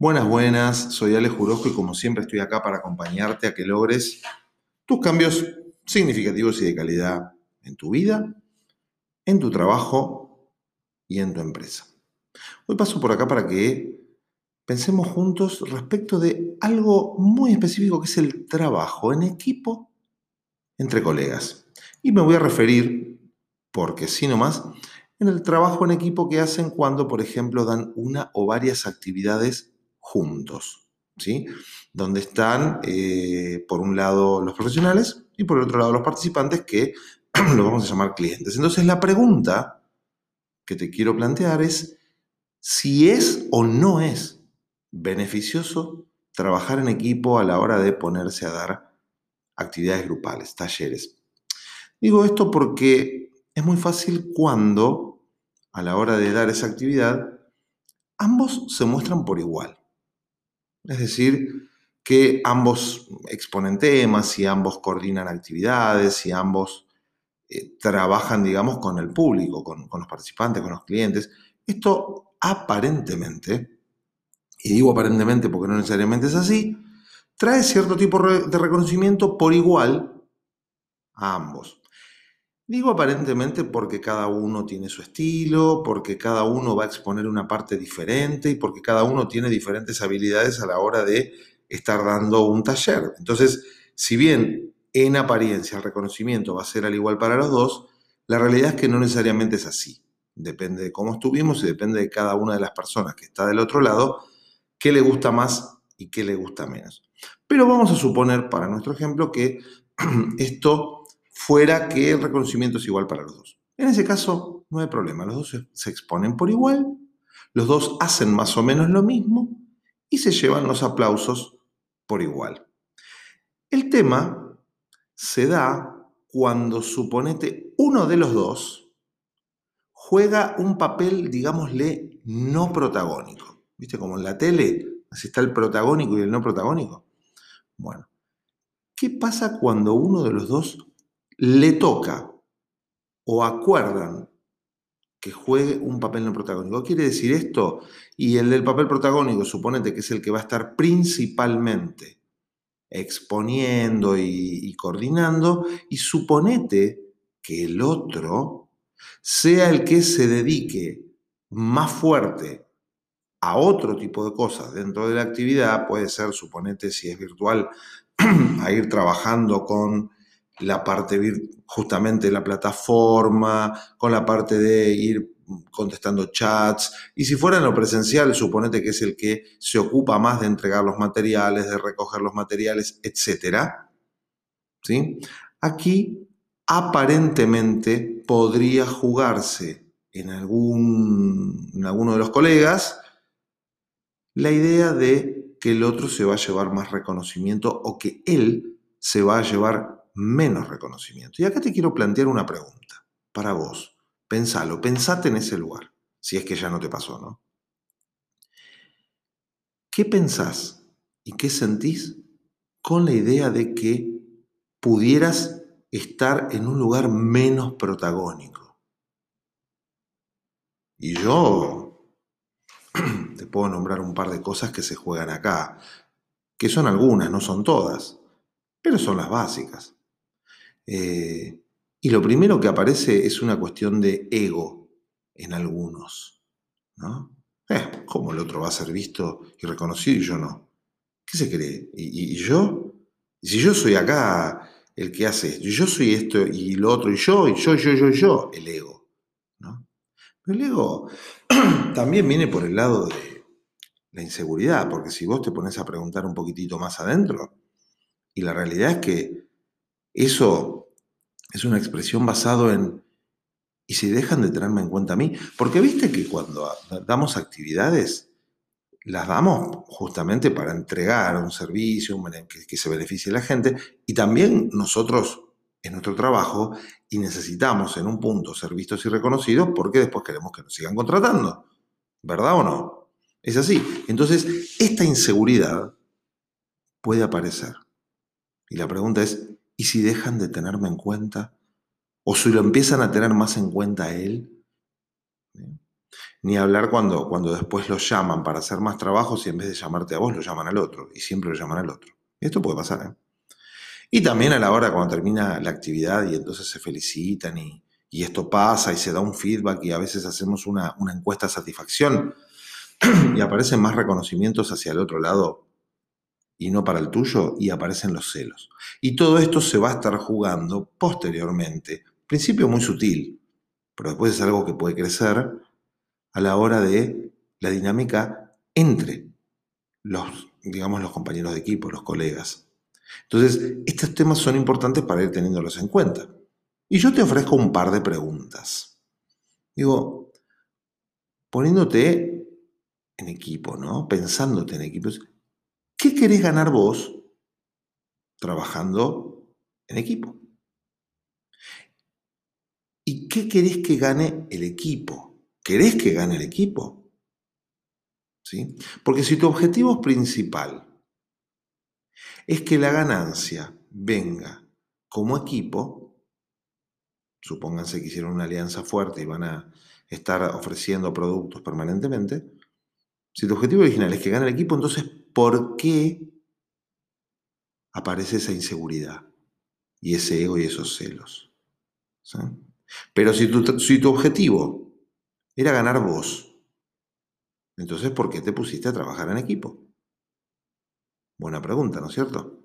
Buenas, buenas, soy Ale Jurosco y como siempre estoy acá para acompañarte a que logres tus cambios significativos y de calidad en tu vida, en tu trabajo y en tu empresa. Hoy paso por acá para que pensemos juntos respecto de algo muy específico que es el trabajo en equipo entre colegas. Y me voy a referir, porque sí nomás, en el trabajo en equipo que hacen cuando, por ejemplo, dan una o varias actividades juntos, ¿sí? Donde están, eh, por un lado, los profesionales y por el otro lado, los participantes que los vamos a llamar clientes. Entonces, la pregunta que te quiero plantear es si es o no es beneficioso trabajar en equipo a la hora de ponerse a dar actividades grupales, talleres. Digo esto porque es muy fácil cuando a la hora de dar esa actividad, ambos se muestran por igual. Es decir, que ambos exponen temas, y ambos coordinan actividades, y ambos eh, trabajan, digamos, con el público, con los participantes, con los clientes. Esto aparentemente, y digo aparentemente porque no necesariamente es así, trae cierto tipo de reconocimiento por igual a ambos. Digo aparentemente porque cada uno tiene su estilo, porque cada uno va a exponer una parte diferente y porque cada uno tiene diferentes habilidades a la hora de estar dando un taller. Entonces, si bien en apariencia el reconocimiento va a ser al igual para los dos, la realidad es que no necesariamente es así. Depende de cómo estuvimos y depende de cada una de las personas que está del otro lado, qué le gusta más y qué le gusta menos. Pero vamos a suponer, para nuestro ejemplo, que esto fuera que el reconocimiento es igual para los dos. En ese caso, no hay problema, los dos se exponen por igual, los dos hacen más o menos lo mismo y se llevan los aplausos por igual. El tema se da cuando, suponete, uno de los dos juega un papel, digámosle, no protagónico. ¿Viste? Como en la tele, así está el protagónico y el no protagónico. Bueno, ¿qué pasa cuando uno de los dos le toca o acuerdan que juegue un papel no protagónico. ¿Qué quiere decir esto? Y el del papel protagónico, suponete que es el que va a estar principalmente exponiendo y, coordinando, y suponete que el otro sea el que se dedique más fuerte a otro tipo de cosas dentro de la actividad, puede ser, suponete, si es virtual, a ir trabajando con la parte justamente la plataforma, con la parte de ir contestando chats. Y si fuera en lo presencial, suponete que es el que se ocupa más de entregar los materiales, de recoger los materiales, etc. ¿Sí? Aquí aparentemente podría jugarse en, algún, en alguno de los colegas la idea de que el otro se va a llevar más reconocimiento o que él se va a llevar menos reconocimiento. Y acá te quiero plantear una pregunta para vos. Pensalo, pensate en ese lugar, si es que ya no te pasó, ¿no? ¿Qué pensás y qué sentís con la idea de que pudieras estar en un lugar menos protagónico? Y yo te puedo nombrar un par de cosas que se juegan acá, que son algunas, no son todas, pero son las básicas. Eh, y lo primero que aparece es una cuestión de ego en algunos. ¿no? Eh, ¿Cómo el otro va a ser visto y reconocido y yo no? ¿Qué se cree? ¿Y, yo? Si yo soy acá el que hace esto, y yo soy esto y lo otro, y yo, y yo, yo, yo, yo, el ego. ¿no? Pero el ego también viene por el lado de la inseguridad, porque si vos te pones a preguntar un poquitito más adentro, y la realidad es que eso es una expresión basado en, ¿y si dejan de tenerme en cuenta a mí? Porque viste que cuando damos actividades, las damos justamente para entregar un servicio que, que se beneficie a la gente y también nosotros en nuestro trabajo y necesitamos en un punto ser vistos y reconocidos porque después queremos que nos sigan contratando. ¿Verdad o no? Es así. Entonces, esta inseguridad puede aparecer. Y la pregunta es, ¿Y si dejan de tenerme en cuenta? ¿O si lo empiezan a tener más en cuenta él? Ni hablar cuando, cuando después los llaman para hacer más trabajos y en vez de llamarte a vos, lo llaman al otro. Y siempre lo llaman al otro. Esto puede pasar, ¿eh? Y también a la hora cuando termina la actividad y entonces se felicitan y, esto pasa y se da un feedback y a veces hacemos una, una encuesta de satisfacción y aparecen más reconocimientos hacia el otro lado y no para el tuyo y aparecen los celos. Y todo esto se va a estar jugando posteriormente. Principio muy sutil, pero después es algo que puede crecer a la hora de la dinámica entre los, digamos, los compañeros de equipo, los colegas. Entonces, estos temas son importantes para ir teniéndolos en cuenta. Y yo te ofrezco un par de preguntas. Digo, poniéndote en equipo, ¿no? Pensándote en equipos, ¿qué querés ganar vos trabajando en equipo? ¿Y qué querés que gane el equipo? ¿Querés que gane el equipo? ¿Sí? Porque si tu objetivo principal es que la ganancia venga como equipo, supónganse que hicieron una alianza fuerte y van a estar ofreciendo productos permanentemente, si tu objetivo original es que gane el equipo, entonces, ¿por qué aparece esa inseguridad y ese ego y esos celos? Pero si tu, si tu objetivo era ganar vos, entonces, ¿por qué te pusiste a trabajar en equipo? Buena pregunta, ¿no es cierto?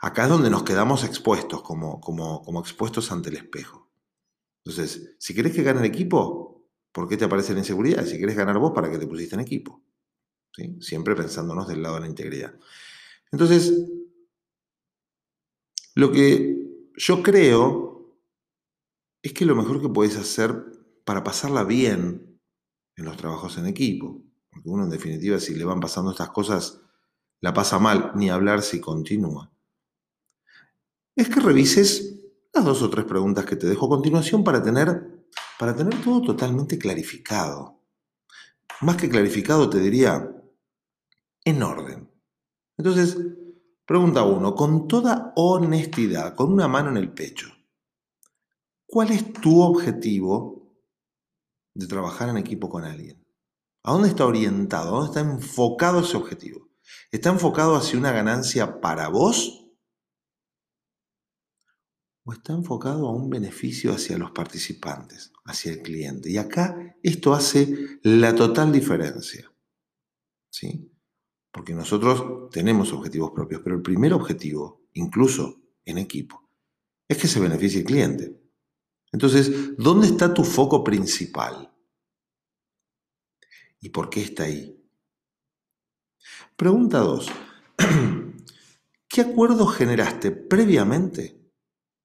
Acá es donde nos quedamos expuestos, como, como, como expuestos ante el espejo. Entonces, si querés que gane el equipo, ¿por qué te aparece la inseguridad? Si querés ganar vos, ¿para qué te pusiste en equipo? Siempre pensándonos del lado de la integridad. Entonces, lo que yo creo es que lo mejor que podés hacer para pasarla bien en los trabajos en equipo, porque uno en definitiva si le van pasando estas cosas la pasa mal, ni hablar si continúa. Es que revises las dos o tres preguntas que te dejo a continuación para tener, para tener todo totalmente clarificado. Más que clarificado, te diría, en orden. Entonces, pregunta uno, con toda honestidad, con una mano en el pecho, ¿cuál es tu objetivo de trabajar en equipo con alguien? ¿A dónde está orientado? ¿A dónde está enfocado ese objetivo? ¿Está enfocado hacia una ganancia para vos? ¿O está enfocado a un beneficio hacia los participantes, hacia el cliente? Y acá esto hace la total diferencia. ¿Sí? Porque nosotros tenemos objetivos propios, pero el primer objetivo, incluso en equipo, es que se beneficie el cliente. Entonces, ¿dónde está tu foco principal? ¿Y por qué está ahí? Pregunta 2. ¿Qué acuerdo generaste previamente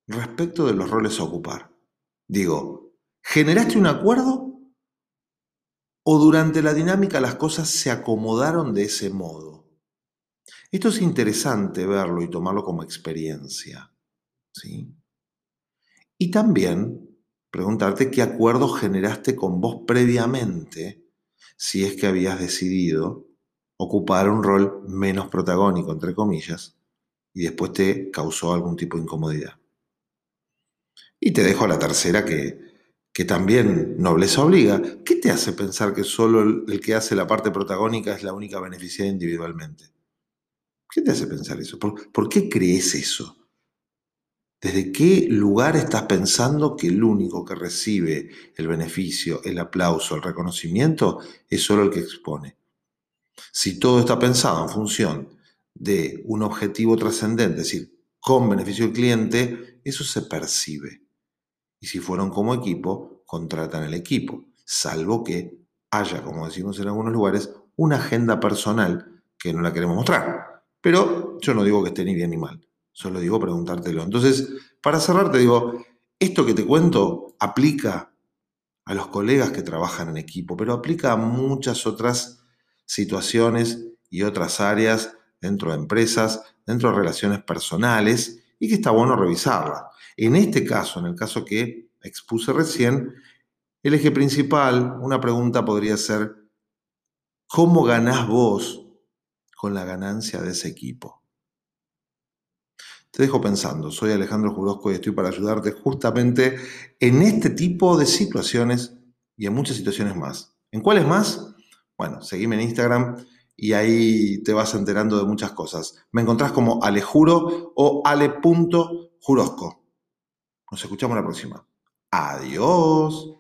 respecto de los roles a ocupar? Digo, ¿generaste un acuerdo o durante la dinámica las cosas se acomodaron de ese modo? Esto es interesante verlo y tomarlo como experiencia. ¿sí? Y también preguntarte qué acuerdo generaste con vos previamente si es que habías decidido ocupar un rol menos protagónico, entre comillas, y después te causó algún tipo de incomodidad. Y te dejo la tercera que, que también nobleza obliga. ¿Qué te hace pensar que solo el, que hace la parte protagónica es la única beneficiada individualmente? ¿Qué te hace pensar eso? ¿Por, ¿Por qué crees eso? ¿Desde qué lugar estás pensando que el único que recibe el beneficio, el aplauso, el reconocimiento es solo el que expone? Si todo está pensado en función de un objetivo trascendente, es decir, con beneficio del cliente, eso se percibe. Y si fueron como equipo, contratan el equipo, salvo que haya, como decimos en algunos lugares, una agenda personal que no la queremos mostrar. Pero yo no digo que esté ni bien ni mal, solo digo preguntártelo. Entonces, para cerrar, te digo, esto que te cuento aplica a los colegas que trabajan en equipo, pero aplica a muchas otras situaciones y otras áreas dentro de empresas, dentro de relaciones personales y que está bueno revisarla. En este caso, en el caso que expuse recién, el eje principal, una pregunta podría ser, ¿cómo ganás vos con la ganancia de ese equipo? Te dejo pensando, soy Alejandro Jurosco y estoy para ayudarte justamente en este tipo de situaciones y en muchas situaciones más ¿En cuáles más? Bueno, seguime en Instagram y ahí te vas enterando de muchas cosas. Me encontrás como Alejuro o ale.jurosco. Nos escuchamos la próxima. Adiós.